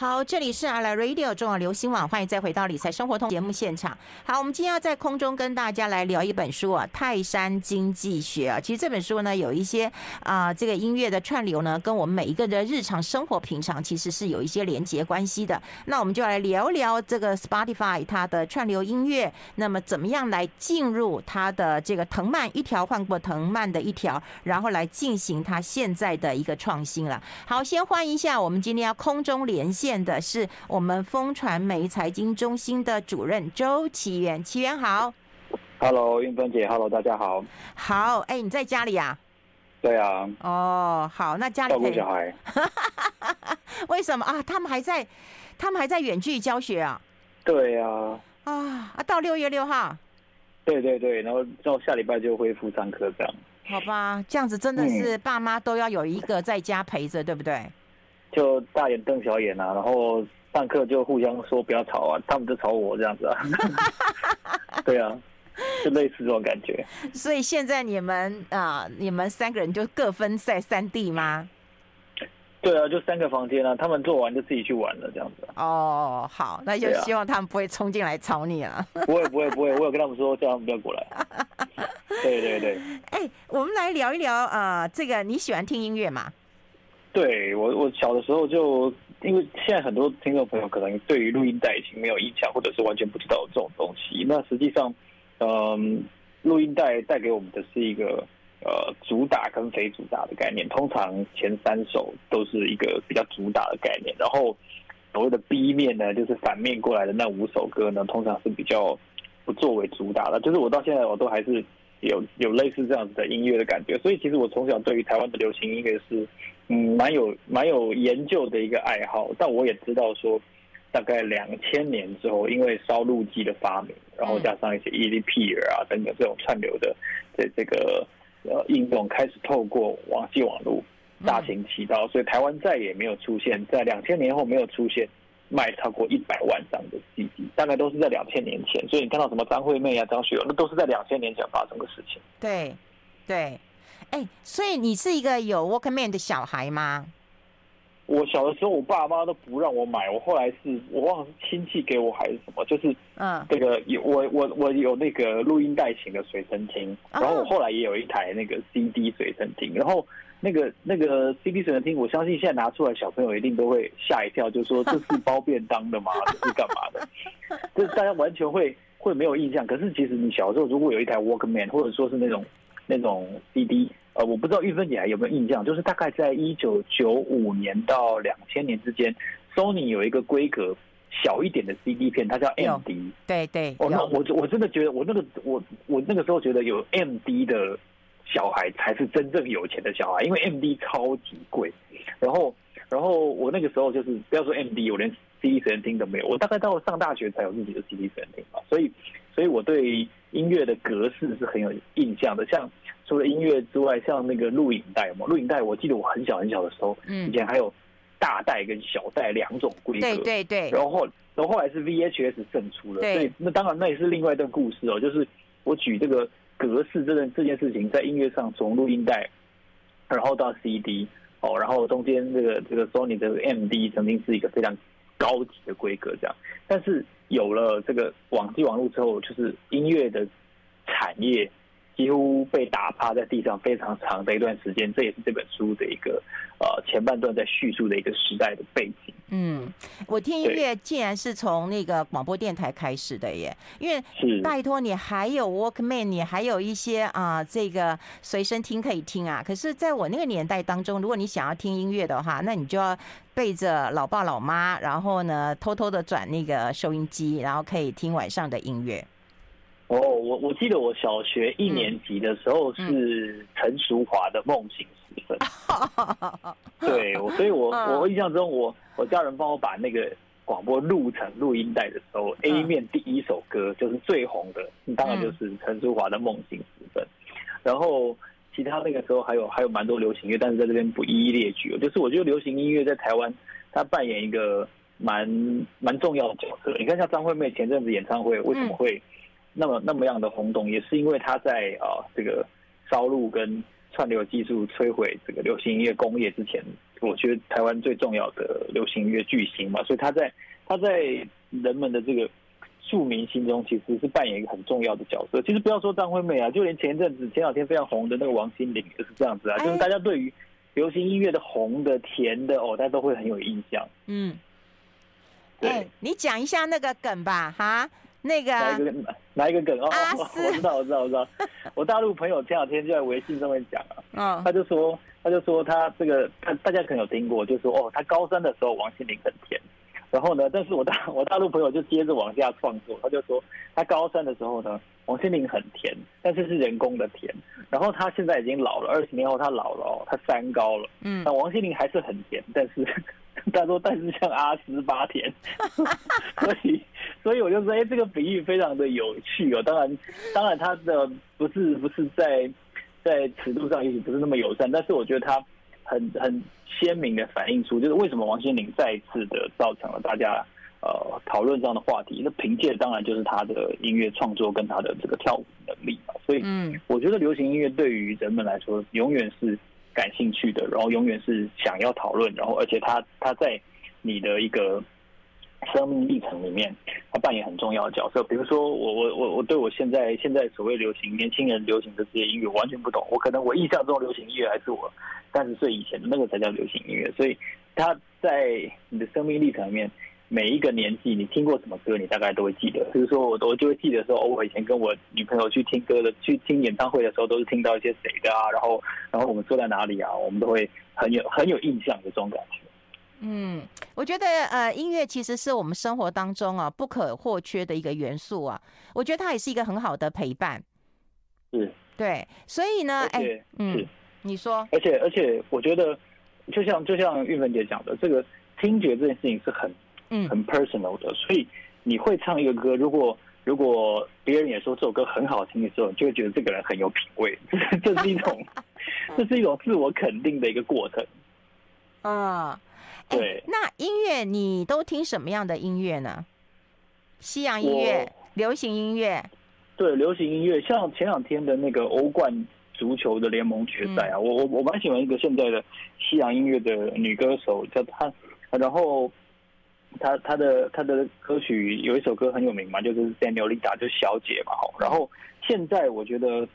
好，这里是阿拉 Radio 中广流行网，欢迎再回到理财生活通节目现场。好，我们今天要在空中跟大家来聊一本书啊，《泰山经济学》啊。其实这本书呢，有一些啊、这个音乐的串流呢，跟我们每一个人的日常生活平常其实是有一些连结关系的。那我们就来聊聊这个 Spotify 它的串流音乐，那么怎么样来进入它的这个藤蔓一条换过藤蔓的一条，然后来进行它现在的一个创新了。好，先欢迎一下我们今天要空中连线。的是我们风传媒财经中心的主任周奇源，奇源好，Hello，韵芬姐，Hello，大家好，好，哎，你在家里呀？对啊，哦，好，那家里照顾小孩，为什么啊？他们还在，他们还在远距教学啊？对啊，啊啊，到六月六号，对对对，然后到下礼拜就恢复上课这样，好吧，这样子真的是爸妈都要有一个在家陪着，对不对？就大眼瞪小眼啊，然后上课就互相说不要吵啊，他们就吵我这样子啊。对啊，就类似这种感觉。所以现在你们啊，你们三个人就各分在三地吗？对啊，就三个房间啊，他们做完就自己去玩了这样子。哦，好，那就希望他们不会冲进来吵你啊。不会不会不会，我有跟他们说叫他们不要过来。对对对。哎，我们来聊一聊啊，这个你喜欢听音乐吗？对我，我小的时候就，因为现在很多听众朋友可能对于录音带已经没有印象，或者是完全不知道这种东西。那实际上，嗯，录音带带给我们的是一个呃主打跟非主打的概念。通常前三首都是一个比较主打的概念，然后所谓的 B 面呢，就是反面过来的那五首歌呢，通常是比较不作为主打的。就是我到现在我都还是有有类似这样子的音乐的感觉。所以其实我从小对于台湾的流行音乐是。嗯，蛮有蛮有研究的一个爱好，但我也知道说，大概两千年之后，因为烧录机的发明，然后加上一些 EDP 啊等等这种串流的这这个呃应用，开始透过网际网络大行其道，所以台湾再也没有出现在两千年后没有出现卖超过一百万张的 CD，大概都是在两千年前。所以你看到什么张惠妹啊、张学友，那都是在两千年前发生的事情。对，对。哎，所以你是一个有 Walkman 的小孩吗？我小的时候，我爸妈都不让我买。我后来是我忘了是亲戚给我还是什么，就是嗯，这个有我我我有那个录音带型的随身听，然后我后来也有一台那个 CD 随身听，然后那个那个 CD 随身听，我相信现在拿出来，小朋友一定都会吓一跳，就说这是包便当的吗？这是干嘛的？就是大家完全会会没有印象。可是其实你小时候如果有一台 Walkman，或者说是那种那种 CD。呃，我不知道玉芬姐还有没有印象，就是大概在一九九五年到两千年之间，Sony 有一个规格小一点的 CD 片，它叫 MD。对对。哦，那我我真的觉得，我那个我我那个时候觉得有 MD 的小孩才是真正有钱的小孩，因为 MD 超级贵。然后，然后我那个时候就是不要说 MD，我连 CD 随身听都没有。我大概到上大学才有自己的 CD 随身听嘛，所以，所以我对音乐的格式是很有印象的，像。除了音乐之外，像那个录影带嘛，录影带，我记得我很小很小的时候，嗯，以前还有大带跟小带两种规格，对对对。然后，然后后来是 VHS 胜出了，对。所以那当然那也是另外一段故事哦。就是我举这个格式这件这件事情，在音乐上从录音带，然后到 CD 哦，然后中间这个这个 Sony 的 MD 曾经是一个非常高级的规格这样，但是有了这个网际网络之后，就是音乐的产业。几乎被打趴在地上非常长的一段时间，这也是这本书的一个呃前半段在叙述的一个时代的背景。嗯，我听音乐竟然是从那个广播电台开始的耶，因为拜托你还有 Walkman，你还有一些啊、呃、这个随身听可以听啊。可是在我那个年代当中，如果你想要听音乐的话，那你就要背着老爸老妈，然后呢偷偷的转那个收音机，然后可以听晚上的音乐。哦，我我记得我小学一年级的时候是陈淑华的《梦醒时分 》嗯，对，所以我我印象中我我家人帮我把那个广播录成录音带的时候，A 面第一首歌就是最红的，当然就是陈淑华的《梦醒时分》，然后其他那个时候还有还有蛮多流行乐，但是在这边不一一列举。就是我觉得流行音乐在台湾它扮演一个蛮蛮重要的角色。你看像张惠妹前阵子演唱会为什么会？那么那么样的轰动，也是因为他在啊这个烧录跟串流技术摧毁这个流行音乐工业之前，我觉得台湾最重要的流行音乐巨星嘛，所以他在他在人们的这个庶民心中，其实是扮演一个很重要的角色。其实不要说张惠妹啊，就连前一阵子前两天非常红的那个王心凌就是这样子啊，就是大家对于流行音乐的红的甜的哦，大家都会很有印象。嗯，对，欸、你讲一下那个梗吧，哈。那个哪一个？哪一个梗？哦？阿我知道我知道我知道，我大陆朋友前两天就在微信上面讲啊，嗯，他就说他就说他这个他大家可能有听过，就说哦，他高三的时候王心凌很甜，然后呢，但是我大 我大陆朋友就接着往下创作，他就说他高三的时候呢，王心凌很甜，但是是人工的甜，然后他现在已经老了，二十年后他老了哦，他三高了，嗯，那王心凌还是很甜，但是。他说：“但是像阿斯巴甜，所以所以我就说，哎，这个比喻非常的有趣哦。当然，当然，他的不是不是在在尺度上也许不是那么友善，但是我觉得他很很鲜明的反映出，就是为什么王心凌再一次的造成了大家呃讨论这样的话题。那凭借当然就是他的音乐创作跟他的这个跳舞能力嘛。所以，嗯，我觉得流行音乐对于人们来说，永远是。”感兴趣的，然后永远是想要讨论，然后而且他他在你的一个生命历程里面，他扮演很重要的角色。比如说我我我我对我现在现在所谓流行年轻人流行的这些音乐完全不懂，我可能我印象中流行音乐还是我三十岁以前的那个才叫流行音乐，所以他在你的生命历程里面。每一个年纪，你听过什么歌，你大概都会记得。比如说，我我就会记得说，我以前跟我女朋友去听歌的，去听演唱会的时候，都是听到一些谁的啊，然后然后我们坐在哪里啊，我们都会很有很有印象的这种感觉。嗯，我觉得呃，音乐其实是我们生活当中啊不可或缺的一个元素啊。我觉得它也是一个很好的陪伴。是，对，所以呢，哎、欸，嗯，你说，而且而且，我觉得就像就像玉芬姐讲的，这个听觉这件事情是很。嗯，很 personal 的，所以你会唱一个歌，如果如果别人也说这首歌很好听的时候，你就会觉得这个人很有品味，这是一种，这是一种自我肯定的一个过程。啊、嗯，对。那音乐你都听什么样的音乐呢？西洋音乐、流行音乐？对，流行音乐，像前两天的那个欧冠足球的联盟决赛啊，嗯、我我我蛮喜欢一个现在的西洋音乐的女歌手，叫她，然后。他他的他的歌曲有一首歌很有名嘛，就是 Señorita 就是小姐嘛，然后现在我觉得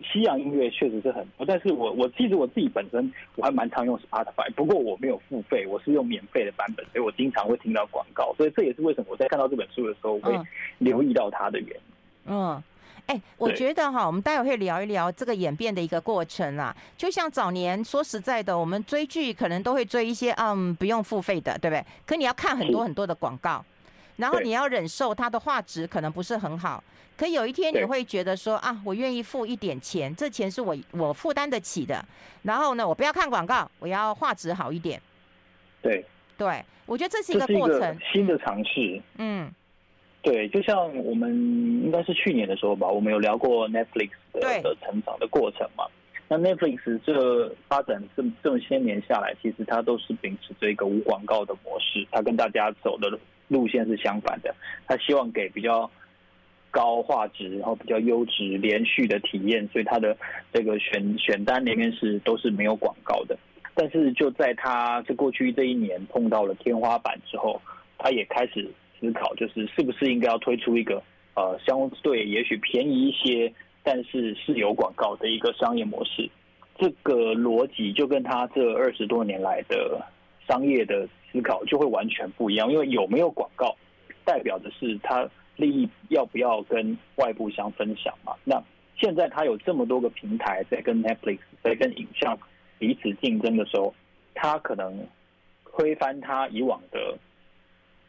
西洋音乐确实是很多，但是我我其实我自己本身我还蛮常用 Spotify，不过我没有付费，我是用免费的版本，所以我经常会听到广告，所以这也是为什么我在看到这本书的时候会留意到它的原因。嗯。哎、欸，我觉得哈，我们待会会聊一聊这个演变的一个过程啊。就像早年说实在的，我们追剧可能都会追一些嗯不用付费的，对不对？可你要看很多很多的广告，然后你要忍受它的画质可能不是很好。可有一天你会觉得说啊，我愿意付一点钱，这钱是我我负担得起的。然后呢，我不要看广告，我要画质好一点。对对，我觉得这是一个过程，新的尝试。嗯。对，就像我们应该是去年的时候吧，我们有聊过 Netflix 的的成长的过程嘛。那 Netflix 这发展这么这么些年下来，其实它都是秉持着一个无广告的模式，它跟大家走的路线是相反的。它希望给比较高画质，然后比较优质连续的体验，所以它的这个选选单里面是都是没有广告的。但是就在它这过去这一年碰到了天花板之后，它也开始。思考就是是不是应该要推出一个呃相对也许便宜一些，但是是有广告的一个商业模式。这个逻辑就跟他这二十多年来的商业的思考就会完全不一样。因为有没有广告，代表的是他利益要不要跟外部相分享嘛。那现在他有这么多个平台在跟 Netflix 在跟影像彼此竞争的时候，他可能推翻他以往的。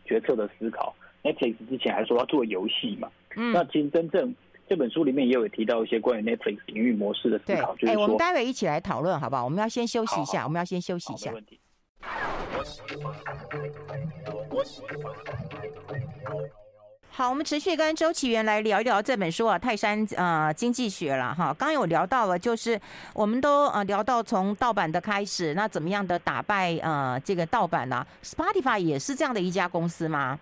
决策的思考，Netflix 之前还说要做游戏嘛？嗯，那其实真正这本书里面也有提到一些关于 Netflix 营运模式的思考，就是说，哎，我们待会一起来讨论好不好？我们要先休息一下，好好我们要先休息一下。没问题。好，我们持续跟周启源来聊一聊这本书啊，《泰山呃经济学》了哈。刚刚有聊到了，就是我们都呃聊到从盗版的开始，那怎么样的打败呃这个盗版呢、啊、？Spotify 也是这样的一家公司吗？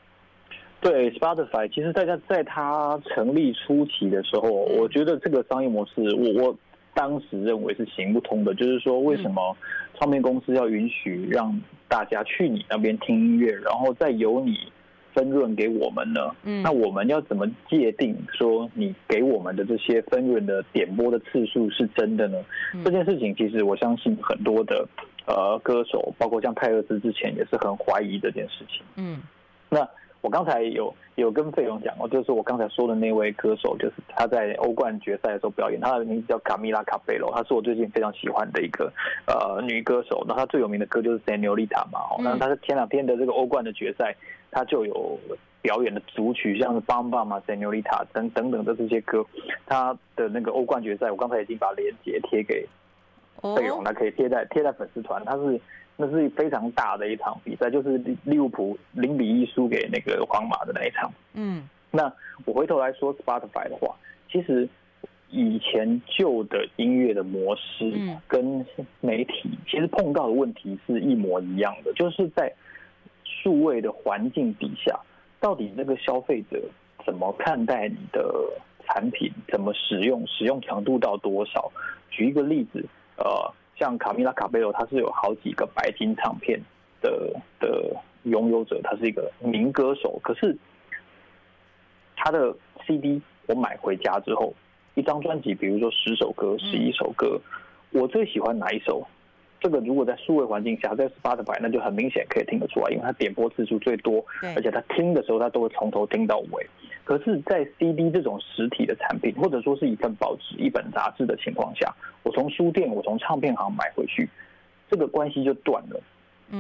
对，Spotify 其实大家在它成立初期的时候，我觉得这个商业模式，我我当时认为是行不通的，就是说为什么唱片公司要允许让大家去你那边听音乐，然后再由你分润给我们呢？嗯，那我们要怎么界定说你给我们的这些分润的点播的次数是真的呢？嗯，这件事情其实我相信很多的呃歌手，包括像泰勒斯之前也是很怀疑这件事情。嗯，那。我刚才有有跟费勇讲过，就是我刚才说的那位歌手，就是他在欧冠决赛的时候表演，他的名字叫卡米拉卡贝罗，他是我最近非常喜欢的一个呃女歌手。那她最有名的歌就是《Señorita》嘛，哦，那她是前两天的这个欧冠的决赛，她就有表演的主曲，像是《Bam Bam》嘛，《Señorita》等等等的这些歌。她的那个欧冠决赛，我刚才已经把链接贴给费勇，那可以贴在贴在粉丝团，他是。那是非常大的一场比赛，就是利物浦零比一输给那个皇马的那一场。嗯，那我回头来说 Spotify 的话，其实以前旧的音乐的模式跟媒体其实碰到的问题是一模一样的，就是在数位的环境底下，到底那个消费者怎么看待你的产品，怎么使用，使用强度到多少？举一个例子，呃。像卡米拉卡贝罗，他是有好几个白金唱片的的拥有者，他是一个名歌手。可是他的 CD 我买回家之后，一张专辑，比如说十首歌、十一首歌，我最喜欢哪一首？这个如果在数位环境下，在 Spotify 那就很明显可以听得出来，因为它点播次数最多，而且他听的时候他都会从头听到尾。可是，在 CD 这种实体的产品，或者说是一份报纸、一本杂志的情况下，我从书店、我从唱片行买回去，这个关系就断了。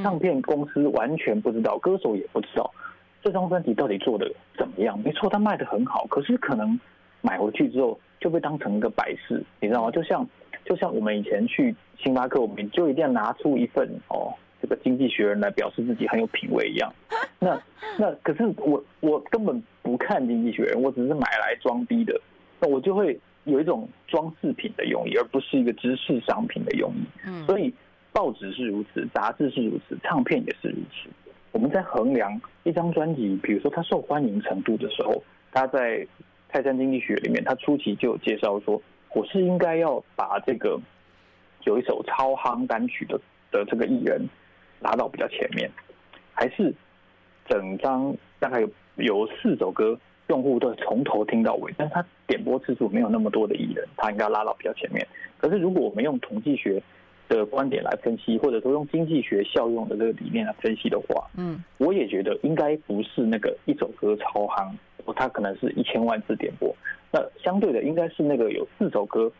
唱片公司完全不知道，歌手也不知道这张专辑到底做的怎么样。没错，它卖的很好，可是可能买回去之后就被当成一个摆饰，你知道吗？就像。就像我们以前去星巴克，我们就一定要拿出一份哦，这个《经济学人》来表示自己很有品味一样。那那可是我我根本不看《经济学人》，我只是买来装逼的。那我就会有一种装饰品的用意，而不是一个知识商品的用意。嗯，所以报纸是如此，杂志是如此，唱片也是如此。我们在衡量一张专辑，比如说它受欢迎程度的时候，它在《泰山经济学》里面，它初期就有介绍说。我是应该要把这个有一首超夯单曲的的这个艺人拉到比较前面，还是整张大概有有四首歌用户都从头听到尾，但是他点播次数没有那么多的艺人，他应该拉到比较前面。可是如果我们用统计学的观点来分析，或者说用经济学效用的这个理念来分析的话，嗯，我也觉得应该不是那个一首歌超夯，他可能是一千万次点播。那相对的，应该是那个有四首歌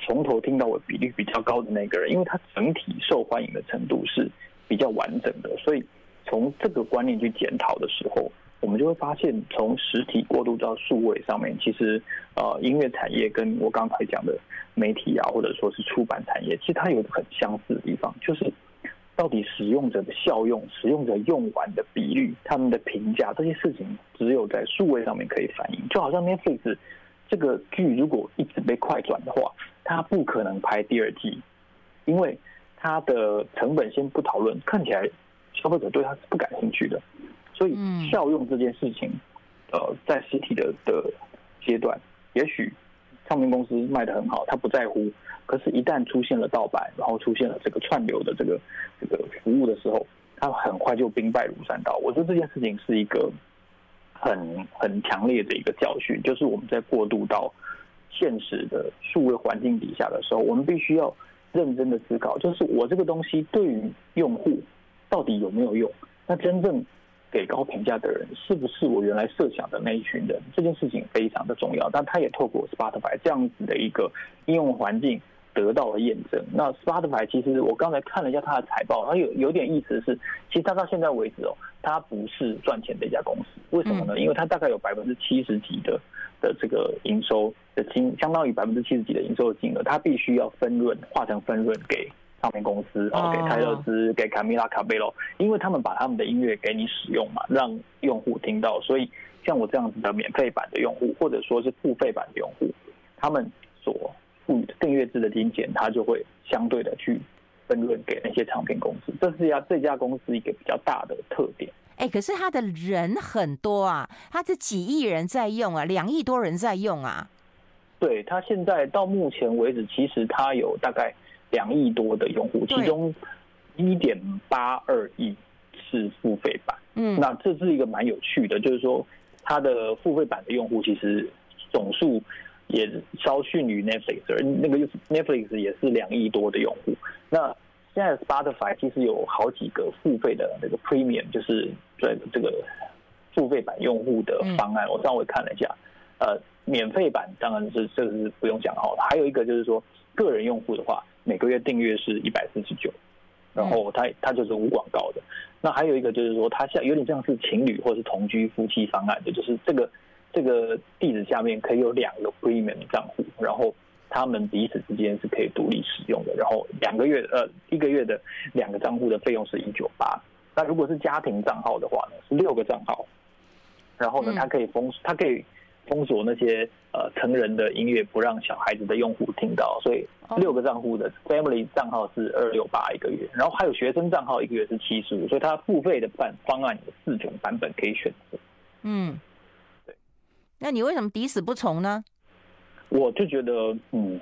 从头听到尾比例比较高的那个人，因为他整体受欢迎的程度是比较完整的。所以从这个观念去检讨的时候，我们就会发现，从实体过渡到数位上面，其实呃，音乐产业跟我刚才讲的媒体啊，或者说是出版产业，其实它有很相似的地方，就是到底使用者的效用、使用者用完的比率、他们的评价这些事情，只有在数位上面可以反映。就好像 Netflix。这个剧如果一直被快转的话，它不可能拍第二季，因为它的成本先不讨论，看起来消费者对它是不感兴趣的。所以效用这件事情，呃，在实体的的阶段，也许唱片公司卖得很好，他不在乎。可是，一旦出现了盗版，然后出现了这个串流的这个这个服务的时候，他很快就兵败如山倒。我觉得这件事情是一个。很很强烈的一个教训，就是我们在过渡到现实的数位环境底下的时候，我们必须要认真的思考，就是我这个东西对于用户到底有没有用？那真正给高评价的人是不是我原来设想的那一群人？这件事情非常的重要。但他也透过 Spotify 这样子的一个应用环境。得到了验证。那 Spotify 其实我刚才看了一下它的财报，它有有点意思的是，其实它到现在为止哦，它不是赚钱的一家公司。为什么呢？因为它大概有百分之七十几的的这个营收的金，相当于百分之七十几的营收的金额，它必须要分润，化成分润给唱片公司，然后给泰勒斯，给卡米拉卡贝罗，因为他们把他们的音乐给你使用嘛，让用户听到。所以像我这样子的免费版的用户，或者说是付费版的用户，他们所订阅制的金钱，它就会相对的去分润给那些唱片公司，这是呀这家公司一个比较大的特点。哎、欸，可是他的人很多啊，他是几亿人在用啊，两亿多人在用啊。对，他现在到目前为止，其实他有大概两亿多的用户，其中一点八二亿是付费版。嗯，那这是一个蛮有趣的，就是说它的付费版的用户其实总数也稍逊于 Netflix，而那个 Netflix 也是两亿多的用户。那现在 Spotify 其实有好几个付费的那个 Premium，就是在这个付费版用户的方案，我稍微看了一下，呃。免费版当然是这个是不用讲好了，还有一个就是说个人用户的话，每个月订阅是一百四十九，然后它它就是无广告的。那还有一个就是说，它像有点像是情侣或者是同居夫妻方案的，就是这个这个地址下面可以有两个 premium 账户，然后他们彼此之间是可以独立使用的。然后两个月呃一个月的两个账户的费用是一九八。那如果是家庭账号的话呢，是六个账号，然后呢它可以封它可以。封锁那些呃成人的音乐，不让小孩子的用户听到，所以六个账户的 family 账号是二六八一个月，然后还有学生账号一个月是七十五，所以它付费的版方案有四种版本可以选择。嗯，对。那你为什么抵死不从呢？我就觉得，嗯，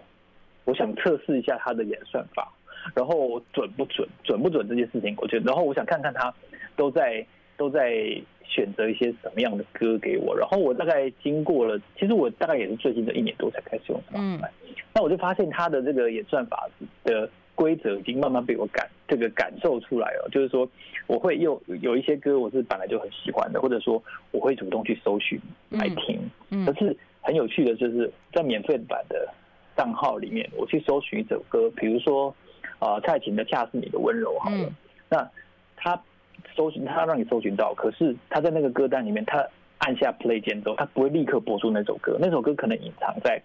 我想测试一下它的演算法，然后准不准，准不准这件事情，我觉得，然后我想看看他都在都在。选择一些什么样的歌给我，然后我大概经过了，其实我大概也是最近这一年多才开始用 Spotify，那我就发现它的这个演算法的规则已经慢慢被我感这个感受出来了，就是说我会又有一些歌我是本来就很喜欢的，或者说我会主动去搜寻来听，可是很有趣的就是在免费版的账号里面，我去搜寻一首歌，比如说啊蔡琴的《恰似你的温柔》好了，那他。搜寻他让你搜寻到，可是他在那个歌单里面，他按下 play 键之后，他不会立刻播出那首歌，那首歌可能隐藏在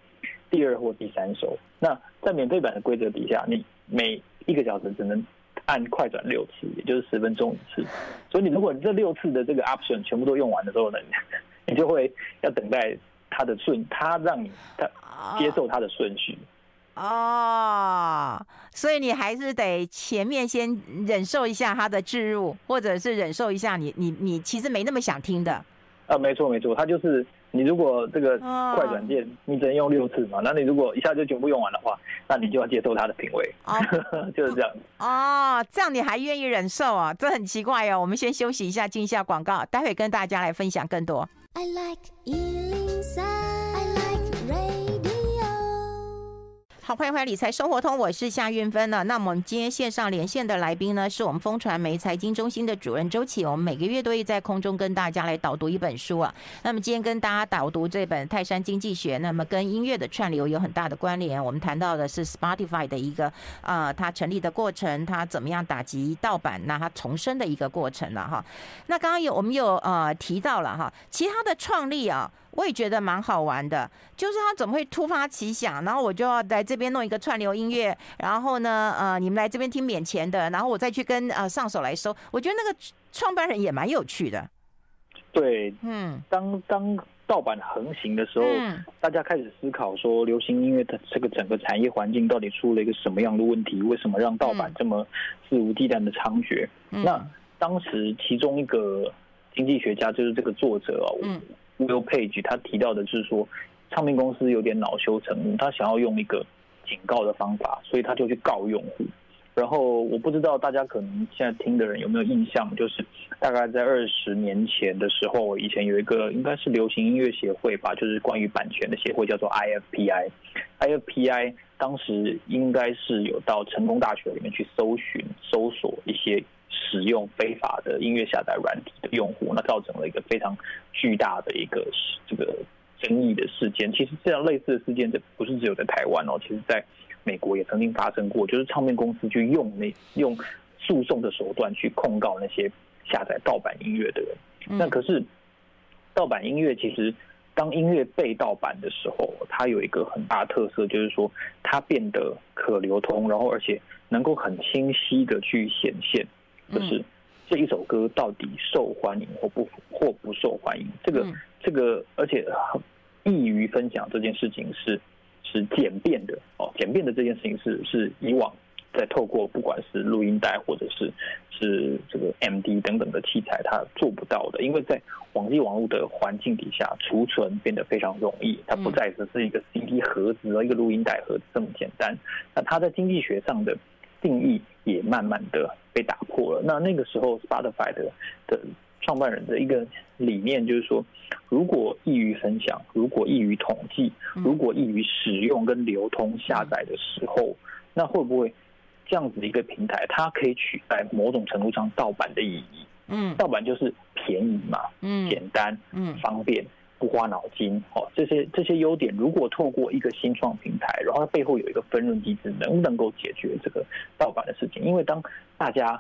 第二或第三首。那在免费版的规则底下，你每一个小时只能按快转六次，也就是十分钟一次。所以你如果这六次的这个 option 全部都用完的时候呢，你就会要等待他的顺，他让你他接受他的顺序。哦，所以你还是得前面先忍受一下他的置入，或者是忍受一下你你你其实没那么想听的。呃，没错没错，他就是你如果这个快转键你只能用六次嘛，那你如果一下就全部用完的话，那你就要接受他的品味，哦、就是这样。哦，这样你还愿意忍受啊？这很奇怪哦。我们先休息一下，进一下广告，待会跟大家来分享更多。I like 好，欢迎回来《理财生活通》，我是夏韵芬呢。那我们今天线上连线的来宾呢，是我们风传媒财经中心的主任周启。我们每个月都会在空中跟大家来导读一本书啊。那么今天跟大家导读这本《泰山经济学》，那么跟音乐的串流有很大的关联。我们谈到的是 Spotify 的一个啊、呃，它成立的过程，它怎么样打击盗版，那它重生的一个过程了哈。那刚刚有我们有呃提到了哈，其他的创立啊。我也觉得蛮好玩的，就是他怎么会突发奇想，然后我就要来这边弄一个串流音乐，然后呢，呃，你们来这边听免钱的，然后我再去跟呃上手来收。我觉得那个创办人也蛮有趣的。对，嗯，当当盗版横行的时候，嗯，大家开始思考说，流行音乐的这个整个产业环境到底出了一个什么样的问题？为什么让盗版这么肆无忌惮的猖獗？嗯，那当时其中一个经济学家就是这个作者哦。嗯 Will Page 他提到的是说，唱片公司有点恼羞成怒，他想要用一个警告的方法，所以他就去告用户。然后我不知道大家可能现在听的人有没有印象，就是大概在二十年前的时候，以前有一个应该是流行音乐协会吧，就是关于版权的协会，叫做 IFPI。IFPI 当时应该是有到成功大学里面去搜寻、搜索一些。使用非法的音乐下载软体的用户，那造成了一个非常巨大的一个这个争议的事件。其实这样类似的事件，这不是只有在台湾哦，其实在美国也曾经发生过，就是唱片公司去用那用诉讼的手段去控告那些下载盗版音乐的人。那可是盗版音乐其实当音乐被盗版的时候，它有一个很大特色，就是说它变得可流通，然后而且能够很清晰的去显现。就是这一首歌到底受欢迎或不或不受欢迎，这个这个，而且易于分享这件事情是是简便的哦，简便的这件事情是是以往在透过不管是录音带或者是是这个 MD 等等的器材，它做不到的，因为在网际网络的环境底下，储存变得非常容易，它不再只是一个 CD 盒子和一个录音带盒子这么简单。那它在经济学上的定义也慢慢的被打破了。那那个时候，Spotify 的的创办人的一个理念就是说，如果易于分享，如果易于统计，如果易于使用跟流通下载的时候，那会不会这样子的一个平台，它可以取代某种程度上盗版的意义？嗯，盗版就是便宜嘛，嗯，简单，嗯，方便。不花脑筋，哦，这些这些优点，如果透过一个新创平台，然后它背后有一个分润机制，能不能够解决这个盗版的事情？因为当大家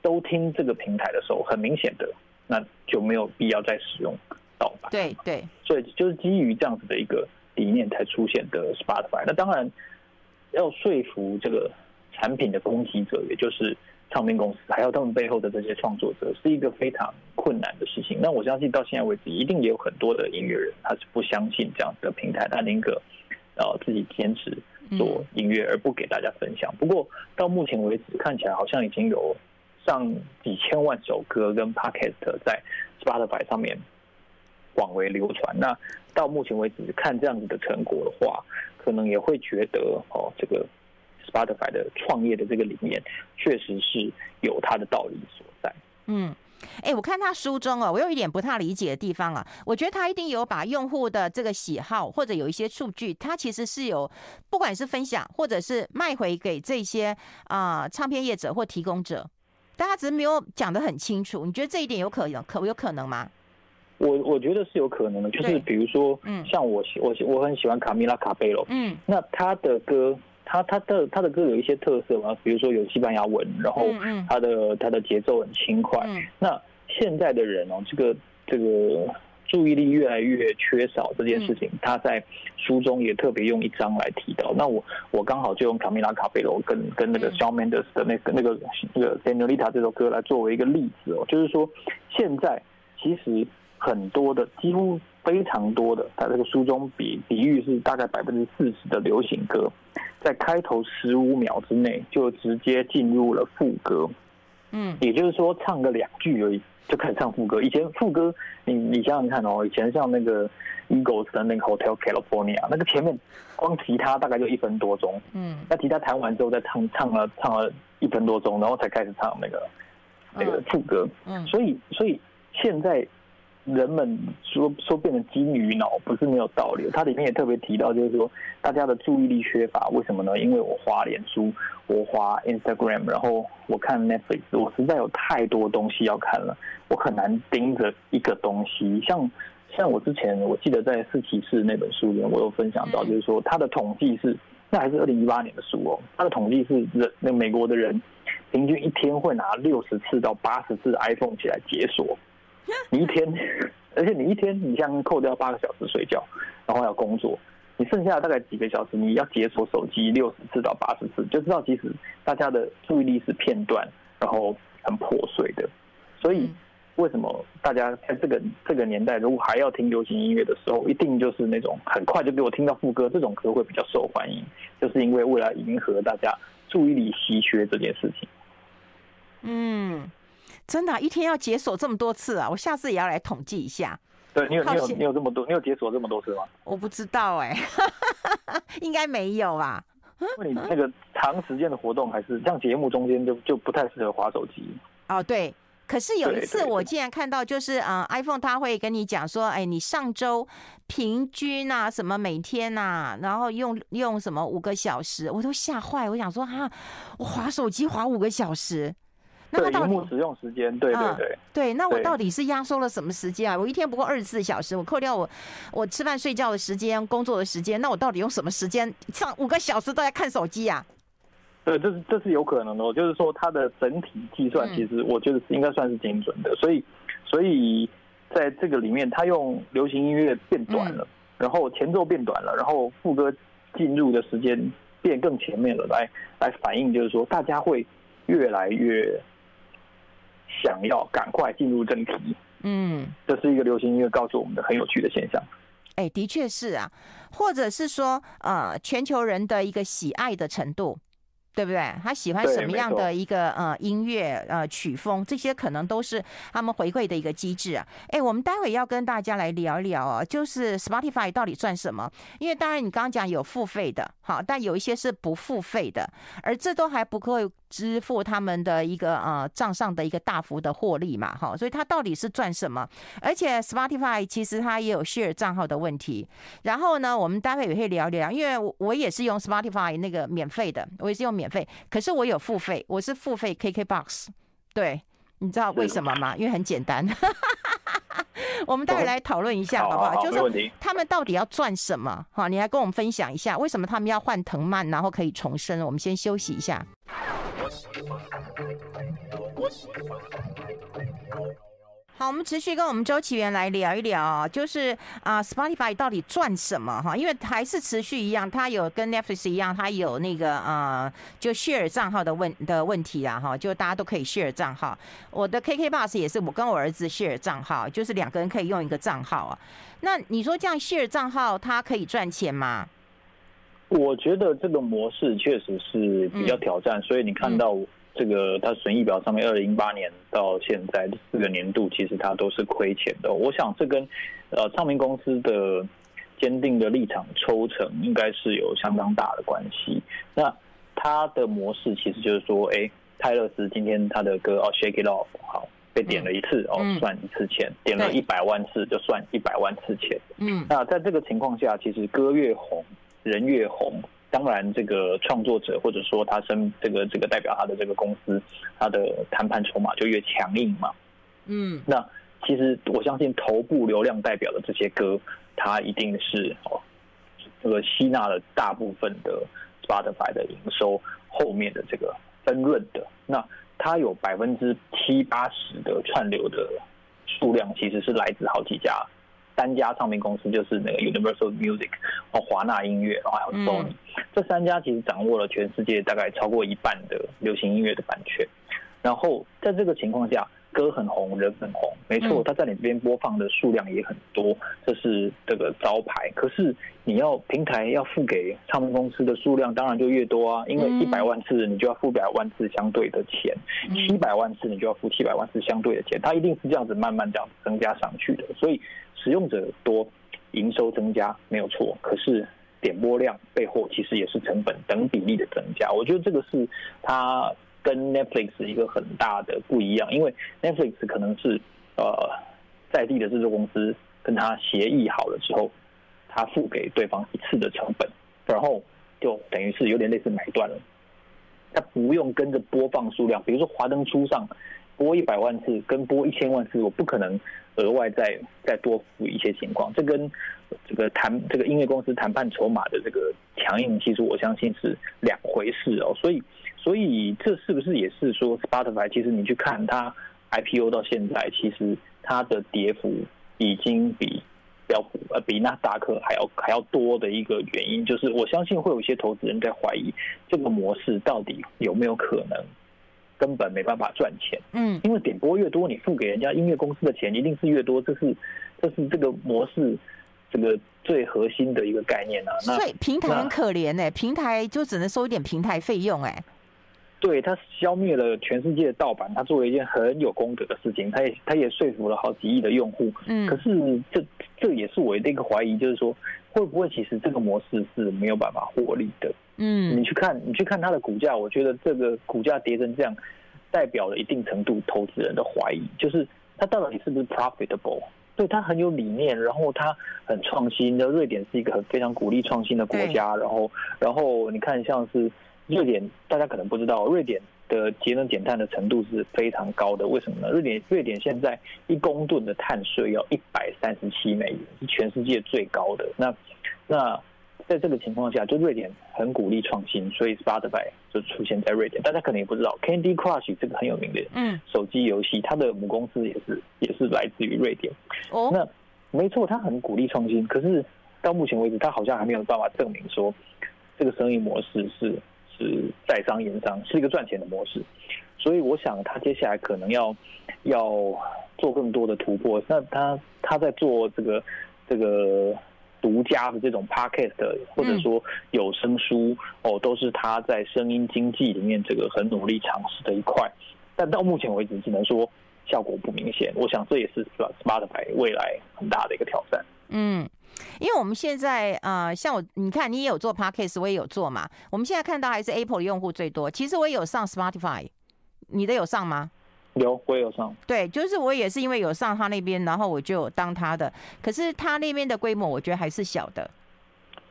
都听这个平台的时候，很明显的，那就没有必要再使用盗版。对对，所以就是基于这样子的一个理念才出现的 Spotify。那当然要说服这个产品的攻击者，也就是。唱片公司还有他们背后的这些创作者，是一个非常困难的事情。那我相信到现在为止，一定也有很多的音乐人，他是不相信这样的平台，他宁可呃自己坚持做音乐，而不给大家分享。不过到目前为止，看起来好像已经有上几千万首歌跟 Podcast 在 Spotify 上面广为流传。那到目前为止，看这样子的成果的话，可能也会觉得哦，这个。Spotify 的创业的这个理念，确实是有它的道理所在。嗯，哎，我看他书中哦，我有一点不太理解的地方啊。我觉得他一定有把用户的这个喜好或者有一些数据，他其实是有，不管是分享或者是卖回给这些啊、呃、唱片业者或提供者，但他只是没有讲得很清楚。你觉得这一点有可能可有可能吗？我我觉得是有可能的，就是比如说，嗯，像我我我很喜欢卡米拉卡贝罗，嗯，那他的歌。他他的他的歌有一些特色嘛，比如说有西班牙文，然后他的他的节奏很轻快。那现在的人哦，这个这个注意力越来越缺少这件事情，他在书中也特别用一章来提到。那我我刚好就用卡米拉卡贝罗跟跟那个 Shawn Mendes 的那个那个那个 Senorita 这首歌来作为一个例子哦，就是说现在其实很多的几乎非常多的，他这个书中比比喻是大概百分之四十的流行歌。在开头十五秒之内就直接进入了副歌，嗯，也就是说唱个两句而已就开始唱副歌。以前副歌，你你想想看哦，以前像那个 Eagles 的那个 Hotel California，那个前面光吉他大概就一分多钟，嗯，那吉他弹完之后再唱唱了唱了一分多钟，然后才开始唱那个那个副歌，嗯，所以所以现在。人们说说变成金鱼脑不是没有道理，它里面也特别提到，就是说大家的注意力缺乏，为什么呢？因为我花脸书，我花 Instagram，然后我看 Netflix，我实在有太多东西要看了，我很难盯着一个东西。像像我之前我记得在四骑士那本书里面，我有分享到，就是说他的统计是，那还是二零一八年的书哦，他的统计是人那美国的人平均一天会拿六十次到八十次 iPhone 起来解锁。你一天，而且你一天，你像扣掉八个小时睡觉，然后要工作，你剩下大概几个小时，你要解锁手机六十次到八十次，就知道其实大家的注意力是片段，然后很破碎的。所以为什么大家在这个这个年代，如果还要听流行音乐的时候，一定就是那种很快就给我听到副歌，这种歌会比较受欢迎，就是因为为了迎合大家注意力稀缺这件事情。嗯。真的、啊，一天要解锁这么多次啊！我下次也要来统计一下。对，你有你有你有这么多，你有解锁这么多次吗？我不知道哎、欸，应该没有吧？因为你那个长时间的活动，还是像节目中间就就不太适合划手机。哦，对。可是有一次我竟然看到，就是嗯，iPhone 它会跟你讲说，哎，你上周平均啊，什么每天啊，然后用用什么五个小时，我都吓坏。我想说啊，我划手机划五个小时。那对，荧幕使用时间，对对对、啊，对，那我到底是压缩了什么时间啊？我一天不过二十四小时，我扣掉我我吃饭睡觉的时间、工作的时间，那我到底用什么时间上五个小时都在看手机啊？对，这是这是有可能的，就是说它的整体计算，其实我觉得是应该算是精准的。嗯、所以，所以在这个里面，它用流行音乐变短了，嗯、然后前奏变短了，然后副歌进入的时间变更前面了，来来反映，就是说大家会越来越。想要赶快进入正题，嗯，这是一个流行音乐告诉我们的很有趣的现象。哎、欸，的确是啊，或者是说，呃，全球人的一个喜爱的程度，对不对？他喜欢什么样的一个呃音乐呃曲风，这些可能都是他们回馈的一个机制啊。哎，我们待会要跟大家来聊一聊啊，就是 Spotify 到底赚什么？因为当然你刚刚讲有付费的，好，但有一些是不付费的，而这都还不够支付他们的一个呃账上的一个大幅的获利嘛，哈，所以它到底是赚什么？而且 Spotify 其实它也有 share 账号的问题。然后呢，我们待会也会聊一聊，因为我也是用 Spotify 那个免费的，我也是用免。费，可是我有付费，我是付费 KKBOX，对，你知道为什么吗？因为很简单，我们待会来讨论一下好不好？好好就是他们到底要赚什么？好，你来跟我们分享一下，为什么他们要换藤蔓，然后可以重生？我们先休息一下。好，我们持续跟我们周启源来聊一聊，就是啊，Spotify 到底赚什么哈？因为还是持续一样，它有跟 Netflix 一样，它有那个呃，就 share 账号的问的问题啊哈，就大家都可以 share 账号。我的 KK Bus 也是我跟我儿子 share 账号，就是两个人可以用一个账号啊。那你说这样 share 账号，它可以赚钱吗？我觉得这个模式确实是比较挑战，嗯、所以你看到。这个它损益表上面，二零一八年到现在四个年度，其实它都是亏钱的。我想这跟呃唱片公司的坚定的立场抽成，应该是有相当大的关系。那它的模式其实就是说，哎，泰勒斯今天他的歌哦，Shake It Off，好，被点了一次哦，算一次钱；点了一百万次就算一百万次钱。嗯，那在这个情况下，其实歌越红，人越红。当然，这个创作者或者说他身这个这个代表他的这个公司，他的谈判筹码就越强硬嘛。嗯，那其实我相信头部流量代表的这些歌，它一定是哦，这个吸纳了大部分的 Spotify 的营收后面的这个分润的。那它有百分之七八十的串流的数量，其实是来自好几家。三家唱片公司就是那个 Universal Music，哦，华纳音乐，然后还有 Sony，这三家其实掌握了全世界大概超过一半的流行音乐的版权。然后在这个情况下，歌很红，人很红，没错，他在你这边播放的数量也很多，这是这个招牌。可是你要平台要付给唱片公司的数量，当然就越多啊，因为一百万次你就要付一百万次相对的钱，七百万次你就要付七百万次相对的钱，它一定是这样子慢慢这样子增加上去的，所以。使用者多，营收增加没有错，可是点播量背后其实也是成本等比例的增加。我觉得这个是它跟 Netflix 一个很大的不一样，因为 Netflix 可能是呃在地的制作公司跟他协议好了之后，他付给对方一次的成本，然后就等于是有点类似买断了，他不用跟着播放数量，比如说华灯初上。播一百万次跟播一千万次，我不可能额外再再多付一些情况。这跟这个谈这个音乐公司谈判筹码的这个强硬，其实我相信是两回事哦。所以，所以这是不是也是说，Spotify 其实你去看它 IPO 到现在，其实它的跌幅已经比标普呃比纳斯达克还要还要多的一个原因，就是我相信会有一些投资人在怀疑这个模式到底有没有可能。根本没办法赚钱，嗯，因为点播越多，你付给人家音乐公司的钱一定是越多，这是这是这个模式这个最核心的一个概念啊。那所以平台很可怜哎、欸，平台就只能收一点平台费用哎、欸。对，他消灭了全世界的盗版，他做了一件很有功德的事情，他也他也说服了好几亿的用户。嗯，可是这这也是我的一个怀疑，就是说会不会其实这个模式是没有办法获利的？嗯，你去看，你去看它的股价，我觉得这个股价跌成这样，代表了一定程度投资人的怀疑，就是它到底是不是 profitable？对，它很有理念，然后它很创新的。瑞典是一个很非常鼓励创新的国家，然后，然后你看，像是瑞典，大家可能不知道，瑞典的节能减碳的程度是非常高的。为什么呢？瑞典瑞典现在一公吨的碳税要一百三十七美元，是全世界最高的。那，那。在这个情况下，就瑞典很鼓励创新，所以 Spotify 就出现在瑞典。大家可能也不知道，Candy Crush 这个很有名的嗯手机游戏，它的母公司也是也是来自于瑞典。哦，那没错，它很鼓励创新，可是到目前为止，它好像还没有办法证明说这个生意模式是是在商言商，是一个赚钱的模式。所以我想，他接下来可能要要做更多的突破。那他他在做这个这个。独家的这种 podcast 或者说有声书哦，都是他在声音经济里面这个很努力尝试的一块。但到目前为止，只能说效果不明显。我想这也是 Spotify 未来很大的一个挑战。嗯，因为我们现在啊、呃，像我，你看你也有做 podcast，我也有做嘛。我们现在看到还是 Apple 的用户最多。其实我也有上 Spotify，你的有上吗？有，我也有上。对，就是我也是因为有上他那边，然后我就当他的。可是他那边的规模，我觉得还是小的。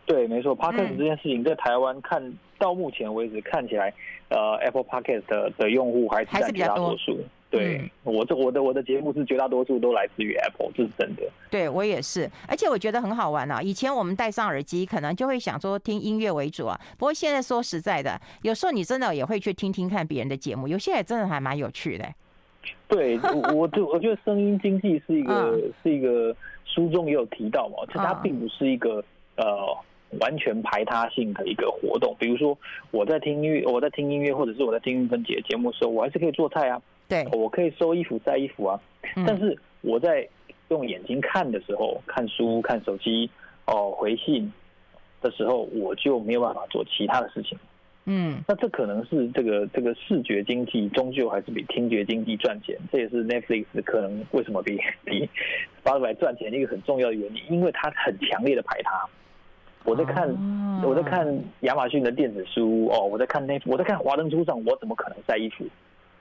对，没错，Podcast 这件事情在台湾看、嗯、到目前为止看起来，呃，Apple Podcast 的的用户还是占绝大多数。对、嗯、我这我的我的节目是绝大多数都来自于 Apple，这是真的。对我也是，而且我觉得很好玩啊。以前我们戴上耳机，可能就会想说听音乐为主啊。不过现在说实在的，有时候你真的也会去听听看别人的节目，有些也真的还蛮有趣的。对，我我就我觉得声音经济是一个、嗯、是一个书中也有提到嘛，其实它并不是一个、嗯、呃完全排他性的一个活动。比如说我在听音乐，我在听音乐，或者是我在听韵芬姐节目的时候，我还是可以做菜啊，对，我可以收衣服、晒衣服啊。但是我在用眼睛看的时候，看书、看手机哦、呃、回信的时候，我就没有办法做其他的事情。嗯，那这可能是这个这个视觉经济终究还是比听觉经济赚钱，这也是 Netflix 可能为什么比比 Spotify 赚钱一个很重要的原因，因为它很强烈的排他。我在看、哦、我在看亚马逊的电子书哦，我在看那我在看华灯初上，我怎么可能晒衣服？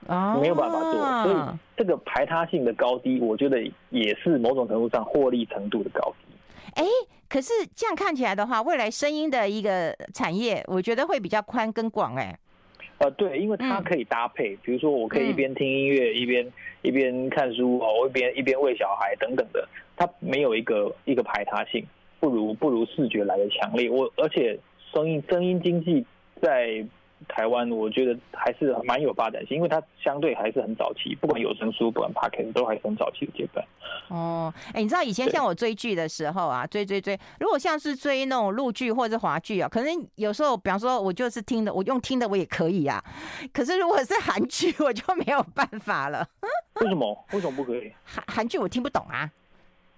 哦，没有办法做，所以这个排他性的高低，我觉得也是某种程度上获利程度的高低。哎，可是这样看起来的话，未来声音的一个产业，我觉得会比较宽跟广。哎，呃，对，因为它可以搭配，嗯、比如说我可以一边听音乐，嗯、一边一边看书哦，一边一边喂小孩等等的，它没有一个一个排他性，不如不如视觉来的强烈。我而且声音声音经济在。台湾我觉得还是蛮有发展性，因为它相对还是很早期，不管有声书，不管 Podcast 都还是很早期的阶段。哦，哎，你知道以前像我追剧的时候啊，追追追，如果像是追那种陆剧或者是华剧啊，可能有时候，比方说我就是听的，我用听的我也可以啊。可是如果是韩剧，我就没有办法了。为什么？为什么不可以？韩韩剧我听不懂啊。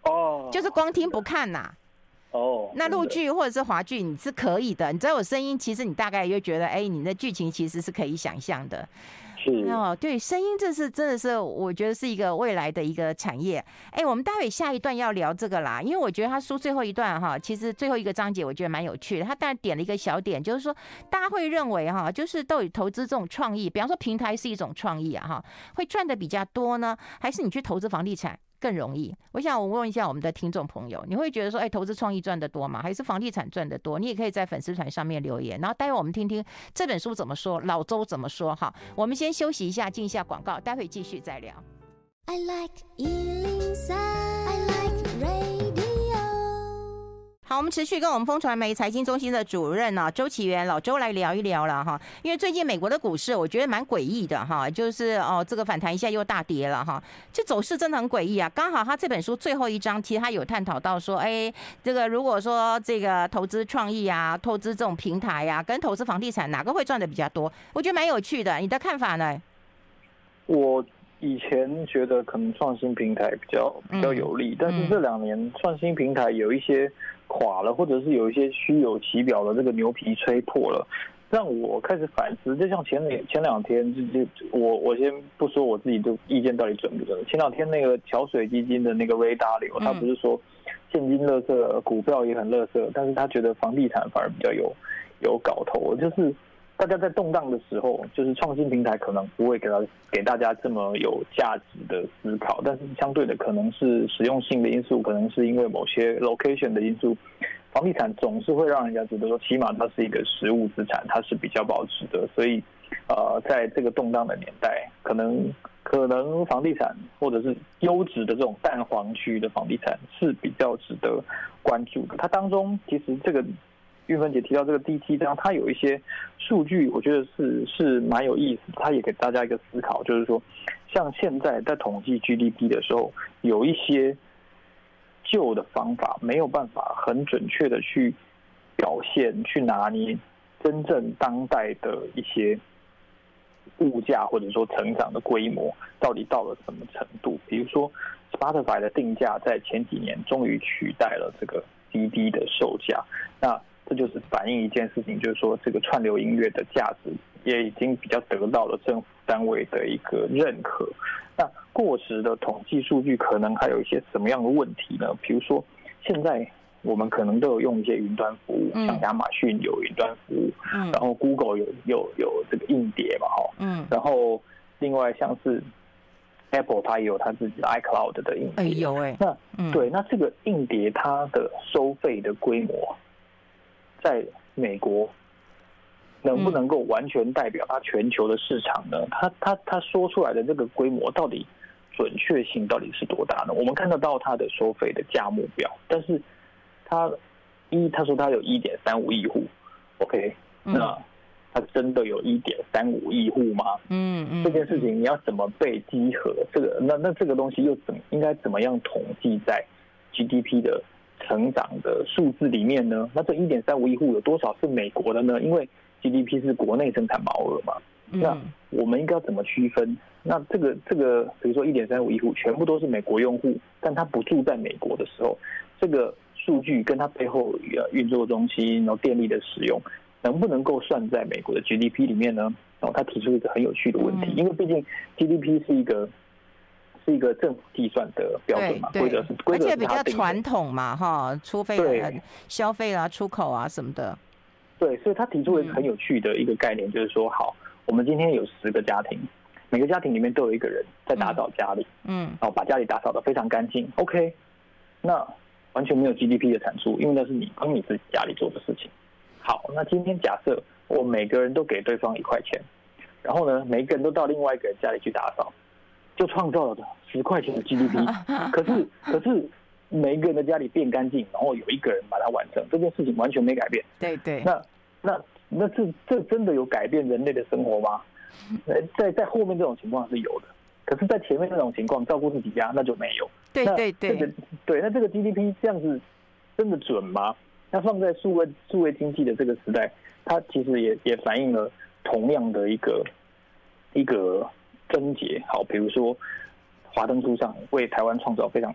哦。就是光听不看呐、啊。哦，oh, 那陆剧或者是华剧你是可以的，你只要有声音，其实你大概就觉得，哎、欸，你的剧情其实是可以想象的。是哦，对，声音这是真的是我觉得是一个未来的一个产业。哎、欸，我们待会下一段要聊这个啦，因为我觉得他书最后一段哈，其实最后一个章节我觉得蛮有趣的。他当然点了一个小点，就是说大家会认为哈，就是到底投资这种创意，比方说平台是一种创意啊哈，会赚的比较多呢，还是你去投资房地产？更容易，我想我问一下我们的听众朋友，你会觉得说，哎，投资创意赚得多吗？还是房地产赚得多？你也可以在粉丝团上面留言，然后待会我们听听这本书怎么说，老周怎么说。哈，我们先休息一下，进一下广告，待会继续再聊。I like 好，我们持续跟我们风传媒财经中心的主任呢、啊，周启源老周来聊一聊了哈。因为最近美国的股市，我觉得蛮诡异的哈，就是哦，这个反弹一下又大跌了哈，这走势真的很诡异啊。刚好他这本书最后一章，其实他有探讨到说，哎，这个如果说这个投资创意啊，投资这种平台呀、啊，跟投资房地产哪个会赚的比较多？我觉得蛮有趣的，你的看法呢？我。以前觉得可能创新平台比较比较有利，嗯、但是这两年创新平台有一些垮了，或者是有一些虚有其表的这个牛皮吹破了，让我开始反思。就像前两前两天，就就我我先不说我自己的意见到底准不准。前两天那个桥水基金的那个 Ray Dalio，他不是说现金乐色，股票也很乐色，但是他觉得房地产反而比较有有搞头，就是。大家在动荡的时候，就是创新平台可能不会给他给大家这么有价值的思考，但是相对的可能是实用性的因素，可能是因为某些 location 的因素，房地产总是会让人家觉得说，起码它是一个实物资产，它是比较保值的。所以，呃，在这个动荡的年代，可能可能房地产或者是优质的这种蛋黄区的房地产是比较值得关注的。它当中其实这个。玉芬姐提到这个第七章，它有一些数据，我觉得是是蛮有意思。它也给大家一个思考，就是说，像现在在统计 GDP 的时候，有一些旧的方法没有办法很准确的去表现、去拿捏真正当代的一些物价或者说成长的规模到底到了什么程度。比如说，Spotify 的定价在前几年终于取代了这个。CD 的售价。那这就是反映一件事情，就是说这个串流音乐的价值也已经比较得到了政府单位的一个认可。那过时的统计数据可能还有一些什么样的问题呢？比如说，现在我们可能都有用一些云端服务，嗯、像亚马逊有云端服务，嗯、然后 Google 有有有这个硬碟嘛，哈，嗯，然后另外像是 Apple 它也有它自己的 iCloud 的硬碟，哎有哎，那、嗯、对，那这个硬碟它的收费的规模，在美国。能不能够完全代表它全球的市场呢？他他他说出来的这个规模到底准确性到底是多大呢？我们看得到它的收费的价目表，但是它一他说他有一点三五亿户，OK，那他真的有一点三五亿户吗？嗯嗯，这件事情你要怎么被稽核？这个那那这个东西又怎应该怎么样统计在 GDP 的成长的数字里面呢？那这一点三五亿户有多少是美国的呢？因为 GDP 是国内生产毛额嘛？那我们应该要怎么区分？那这个这个，比如说一点三五亿户全部都是美国用户，但他不住在美国的时候，这个数据跟他背后呃运作中心然后电力的使用，能不能够算在美国的 GDP 里面呢？然后他提出一个很有趣的问题，因为毕竟 GDP 是一个是一个政府计算的标准嘛，规则是规则而且比较传统嘛，哈，除非、消费啊、出口啊什么的。对，所以他提出了一个很有趣的一个概念，就是说，好，我们今天有十个家庭，每个家庭里面都有一个人在打扫家里，嗯，然后把家里打扫得非常干净，OK，那完全没有 GDP 的产出，因为那是你帮你自己家里做的事情。好，那今天假设我每个人都给对方一块钱，然后呢，每一个人都到另外一个人家里去打扫，就创造了十块钱的 GDP，可是可是。每一个人的家里变干净，然后有一个人把它完成，这件事情完全没改变。对对。那那那这这真的有改变人类的生活吗？在在后面这种情况是有的，可是，在前面那种情况，照顾自己家那就没有。对对对。这个对，那这个 GDP 这样子真的准吗？那放在数位数位经济的这个时代，它其实也也反映了同样的一个一个症结。好，比如说华灯初上为台湾创造非常。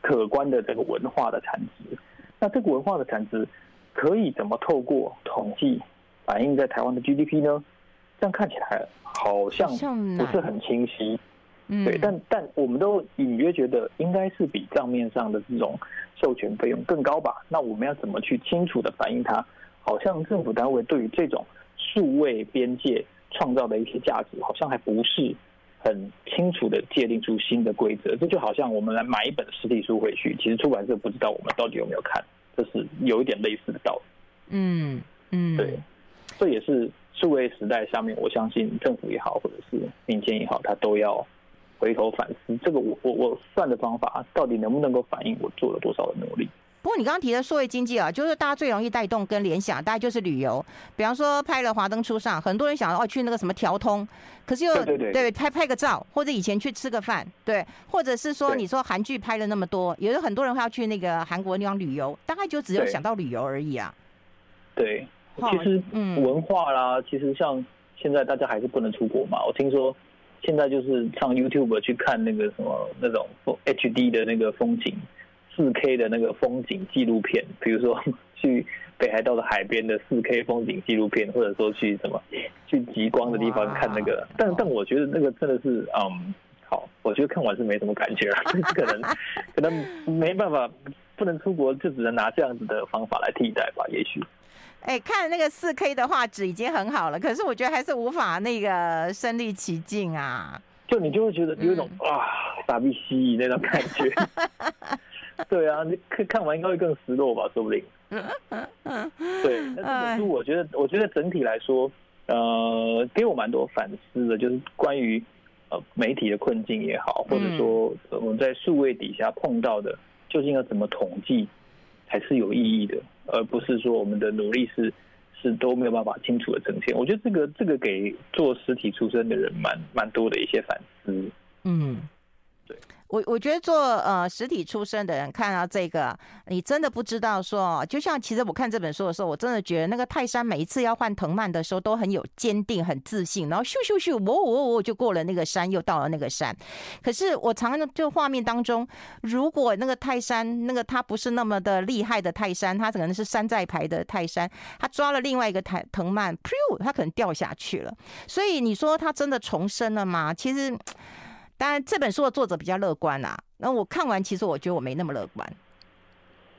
可观的这个文化的产值，那这个文化的产值可以怎么透过统计反映在台湾的 GDP 呢？这样看起来好像不是很清晰。对，但但我们都隐约觉得应该是比账面上的这种授权费用更高吧？那我们要怎么去清楚的反映它？好像政府单位对于这种数位边界创造的一些价值，好像还不是。很清楚的界定出新的规则，这就好像我们来买一本实体书回去，其实出版社不知道我们到底有没有看，这是有一点类似的道理。嗯嗯，对，这也是数位时代下面，我相信政府也好，或者是民间也好，他都要回头反思，这个我我我算的方法到底能不能够反映我做了多少的努力。不过你刚刚提的数位经济啊，就是大家最容易带动跟联想，大概就是旅游。比方说拍了《华灯初上》，很多人想要去那个什么条通，可是又对对对，对拍拍个照，或者以前去吃个饭，对，或者是说你说韩剧拍了那么多，也有很多人会要去那个韩国地方旅游，大概就只有想到旅游而已啊。对，其实文化啦，其实像现在大家还是不能出国嘛。我听说现在就是上 YouTube 去看那个什么那种 HD 的那个风景。四 K 的那个风景纪录片，比如说去北海道的海边的四 K 风景纪录片，或者说去什么去极光的地方看那个，但但我觉得那个真的是嗯好，我觉得看完是没什么感觉了，可能可能没办法，不能出国，就只能拿这样子的方法来替代吧，也许。哎，看那个四 K 的画质已经很好了，可是我觉得还是无法那个身临其境啊。就你就会觉得有一种、嗯、啊傻逼蜥蜴那种感觉。对啊，你看看完应该会更失落吧，说不定。对，那这本书我觉得，我觉得整体来说，呃，给我蛮多反思的，就是关于呃媒体的困境也好，或者说我们在数位底下碰到的，究竟要怎么统计才是有意义的，而不是说我们的努力是是都没有办法清楚的呈现。我觉得这个这个给做实体出身的人蛮蛮多的一些反思。嗯。我我觉得做呃实体出身的人看到这个，你真的不知道说，就像其实我看这本书的时候，我真的觉得那个泰山每一次要换藤蔓的时候都很有坚定、很自信，然后咻咻咻，我我我就过了那个山，又到了那个山。可是我常常就画面当中，如果那个泰山那个他不是那么的厉害的泰山，他可能是山寨牌的泰山，他抓了另外一个藤藤蔓，噗，他可能掉下去了。所以你说他真的重生了吗？其实。当然，这本书的作者比较乐观啊。那我看完，其实我觉得我没那么乐观。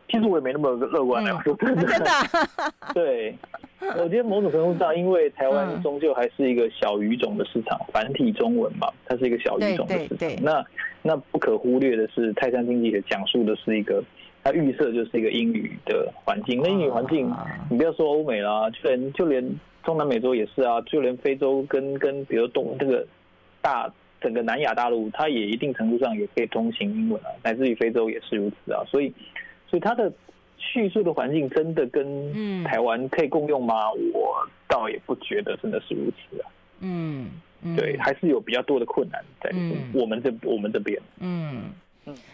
其实我也没那么乐观啊。说真的，真的。对，我觉得某种程度上，因为台湾终究还是一个小语种的市场，繁体中文嘛，它是一个小语种的市场。那那不可忽略的是，泰山经济学讲述的是一个，它预设就是一个英语的环境。那英语环境，你不要说欧美啦，就连就连中南美洲也是啊，就连非洲跟跟比如东这个大。整个南亚大陆，它也一定程度上也可以通行英文啊，乃至于非洲也是如此啊。所以，所以它的叙述的环境真的跟台湾可以共用吗？嗯、我倒也不觉得真的是如此啊。嗯，嗯对，还是有比较多的困难在我们这、嗯、我们这边。嗯。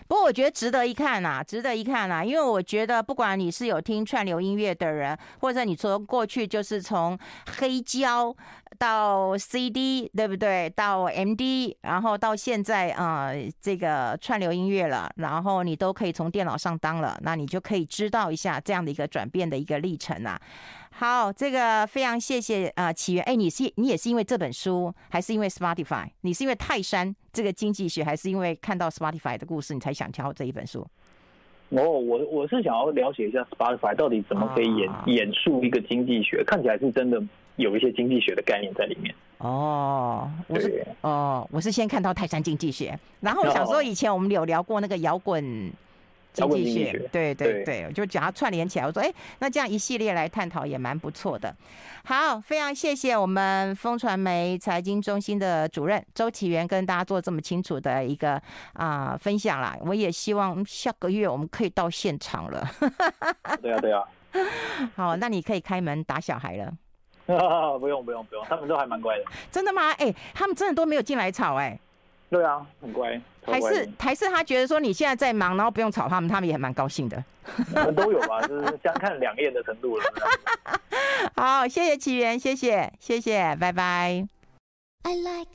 不过我觉得值得一看呐，值得一看呐，因为我觉得不管你是有听串流音乐的人，或者你从过去就是从黑胶到 CD，对不对？到 MD，然后到现在啊，呃，这个串流音乐了，然后你都可以从电脑上当了，那你就可以知道一下这样的一个转变的一个历程啊。好，这个非常谢谢啊，起源。哎，你是你也是因为这本书，还是因为 Spotify？你是因为泰山这个经济学，还是因为看到 Spotify 的故事，你才想挑这一本书？哦，我我是想要了解一下 Spotify 到底怎么可以演、哦、演述一个经济学，看起来是真的有一些经济学的概念在里面。哦，我是哦，我是先看到泰山经济学，然后我想说以前我们有聊过那个摇滚。经济学，对对对，我就讲它串联起来。我说，哎，那这样一系列来探讨也蛮不错的。好，非常谢谢我们风传媒财经中心的主任周启源跟大家做这么清楚的一个啊、呃、分享啦。我也希望下个月我们可以到现场了。对啊，对啊。好，那你可以开门打小孩了。不用不用不用，他们都还蛮乖的。真的吗？哎，他们真的都没有进来吵哎。对啊，很乖。还是还是他觉得说你现在在忙，然后不用吵他们，他们也蛮高兴的。我们都有吧，就是相看两厌的程度了。好，谢谢启源，谢谢谢谢，拜拜。I like